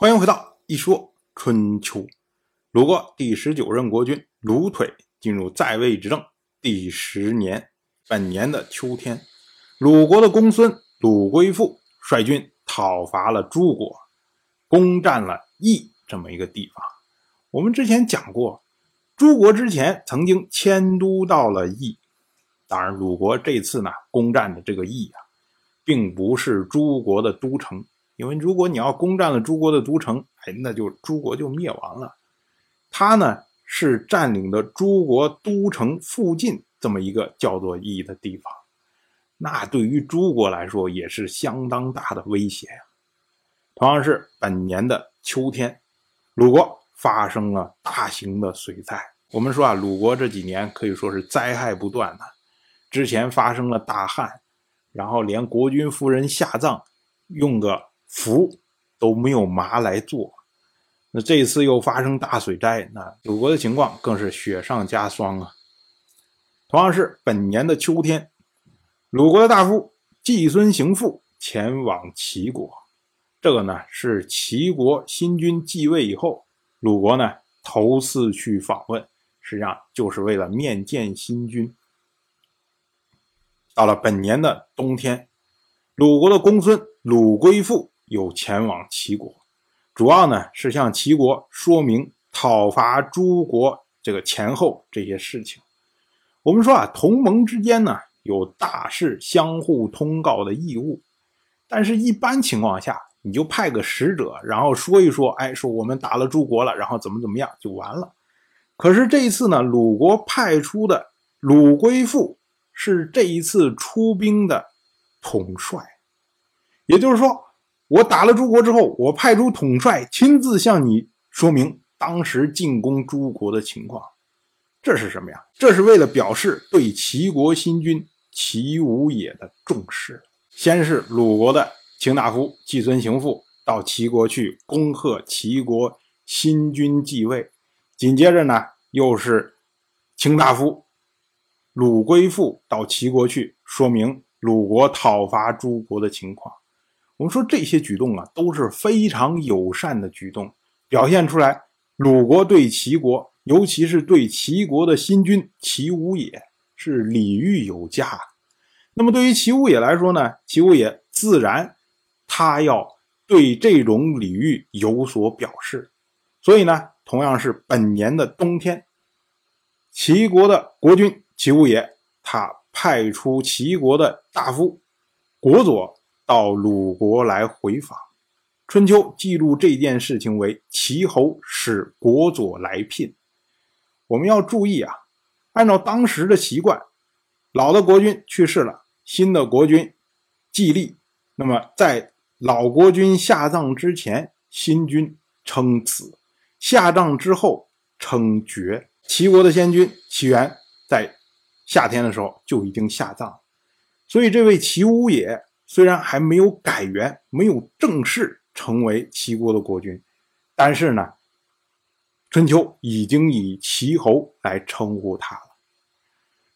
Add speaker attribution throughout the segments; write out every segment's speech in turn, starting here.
Speaker 1: 欢迎回到一说春秋。鲁国第十九任国君鲁腿进入在位执政第十年，本年的秋天，鲁国的公孙鲁归父率军讨伐了诸国，攻占了邑这么一个地方。我们之前讲过，诸国之前曾经迁都到了邑，当然鲁国这次呢攻占的这个邑啊，并不是诸国的都城。因为如果你要攻占了诸国的都城，哎，那就诸国就灭亡了。他呢是占领的诸国都城附近这么一个叫做邑的地方，那对于诸国来说也是相当大的威胁呀。同样是本年的秋天，鲁国发生了大型的水灾。我们说啊，鲁国这几年可以说是灾害不断的。之前发生了大旱，然后连国君夫人下葬用个。福都没有麻来做，那这次又发生大水灾，那鲁国的情况更是雪上加霜啊。同样是本年的秋天，鲁国的大夫季孙行父前往齐国，这个呢是齐国新君继位以后，鲁国呢头次去访问，实际上就是为了面见新君。到了本年的冬天，鲁国的公孙鲁归父。有前往齐国，主要呢是向齐国说明讨伐诸国这个前后这些事情。我们说啊，同盟之间呢有大事相互通告的义务，但是一般情况下，你就派个使者，然后说一说，哎，说我们打了诸国了，然后怎么怎么样就完了。可是这一次呢，鲁国派出的鲁归父是这一次出兵的统帅，也就是说。我打了诸国之后，我派出统帅亲自向你说明当时进攻诸国的情况，这是什么呀？这是为了表示对齐国新君齐武野的重视。先是鲁国的卿大夫季孙行父到齐国去恭贺齐国新君继位，紧接着呢，又是卿大夫鲁归父到齐国去说明鲁国讨伐诸国的情况。我们说这些举动啊都是非常友善的举动，表现出来鲁国对齐国，尤其是对齐国的新君齐武也是礼遇有加。那么对于齐武也来说呢，齐武也自然他要对这种礼遇有所表示。所以呢，同样是本年的冬天，齐国的国君齐武也他派出齐国的大夫国佐。到鲁国来回访，春秋记录这件事情为齐侯使国佐来聘。我们要注意啊，按照当时的习惯，老的国君去世了，新的国君继立。那么在老国君下葬之前，新君称子；下葬之后称爵。齐国的先君齐元在夏天的时候就已经下葬，所以这位齐武也。虽然还没有改元，没有正式成为齐国的国君，但是呢，春秋已经以齐侯来称呼他了。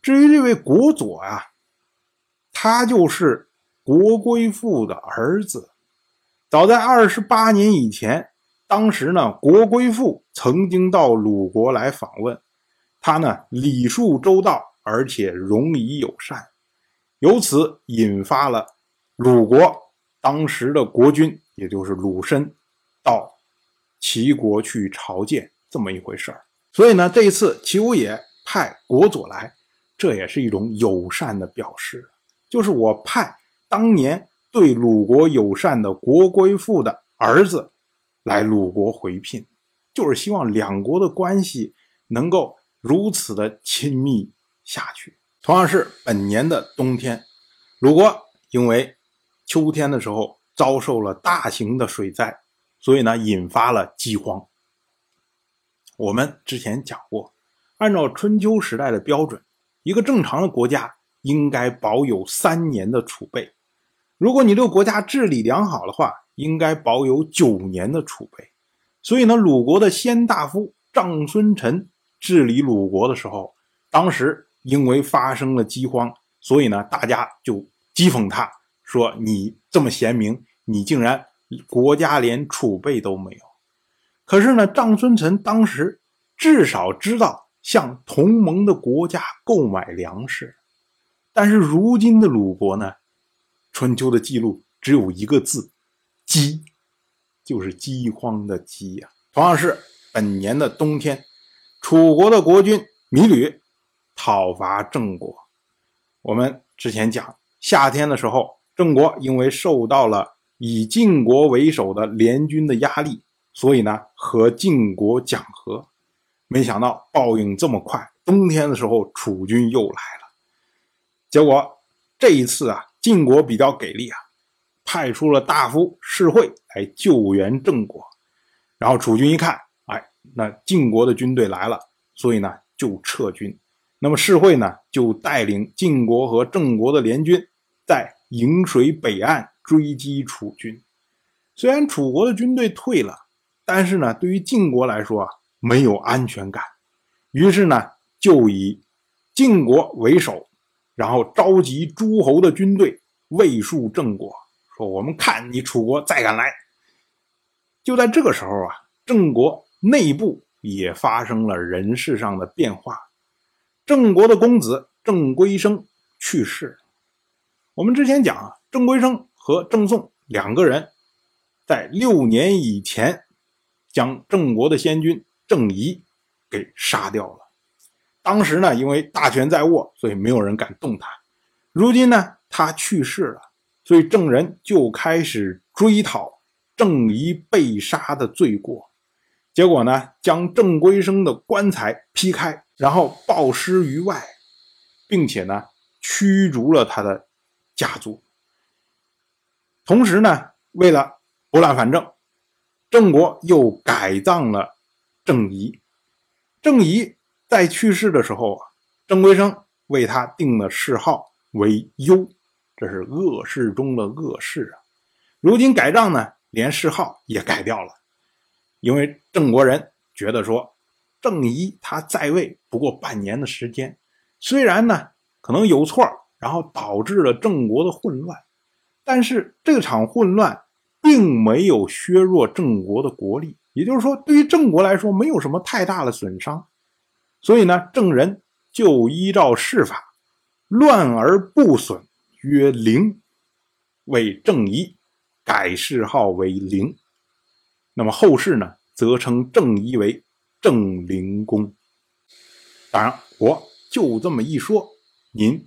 Speaker 1: 至于这位国佐啊，他就是国归父的儿子。早在二十八年以前，当时呢，国归父曾经到鲁国来访问，他呢礼数周到，而且容仪友善，由此引发了。鲁国当时的国君，也就是鲁申，到齐国去朝见，这么一回事儿。所以呢，这一次齐武也派国佐来，这也是一种友善的表示，就是我派当年对鲁国友善的国归父的儿子来鲁国回聘，就是希望两国的关系能够如此的亲密下去。同样是本年的冬天，鲁国因为秋天的时候遭受了大型的水灾，所以呢引发了饥荒。我们之前讲过，按照春秋时代的标准，一个正常的国家应该保有三年的储备。如果你这个国家治理良好的话，应该保有九年的储备。所以呢，鲁国的先大夫长孙臣治理鲁国的时候，当时因为发生了饥荒，所以呢大家就讥讽他。说你这么贤明，你竟然国家连储备都没有。可是呢，张孙臣当时至少知道向同盟的国家购买粮食。但是如今的鲁国呢，春秋的记录只有一个字：饥，就是饥荒的饥呀。同样是本年的冬天，楚国的国君芈吕讨伐郑国。我们之前讲，夏天的时候，郑国因为受到了以晋国为首的联军的压力，所以呢和晋国讲和。没想到报应这么快，冬天的时候楚军又来了。结果这一次啊，晋国比较给力啊，派出了大夫士会来救援郑国。然后楚军一看，哎，那晋国的军队来了，所以呢就撤军。那么士会呢就带领晋国和郑国的联军，在颍水北岸追击楚军。虽然楚国的军队退了，但是呢，对于晋国来说啊，没有安全感。于是呢，就以晋国为首。然后召集诸侯的军队，卫戍郑国，说：“我们看你楚国再敢来。”就在这个时候啊，郑国内部也发生了人事上的变化。郑国的公子郑归生去世。我们之前讲啊，郑归生和郑宋两个人，在六年以前，将郑国的先君郑仪给杀掉了。当时呢，因为大权在握，所以没有人敢动他。如今呢，他去世了，所以郑人就开始追讨郑仪被杀的罪过。结果呢，将郑归生的棺材劈开，然后暴尸于外，并且呢，驱逐了他的家族。同时呢，为了拨乱反正，郑国又改葬了郑仪。郑仪。在去世的时候啊，郑归生为他定了谥号为幽，这是恶事中的恶事啊。如今改账呢，连谥号也改掉了，因为郑国人觉得说，郑仪他在位不过半年的时间，虽然呢可能有错，然后导致了郑国的混乱，但是这场混乱并没有削弱郑国的国力，也就是说，对于郑国来说，没有什么太大的损伤。所以呢，郑人就依照谥法，乱而不损，曰灵，为郑仪改谥号为灵。那么后世呢，则称郑仪为郑灵公。当然，我就这么一说，您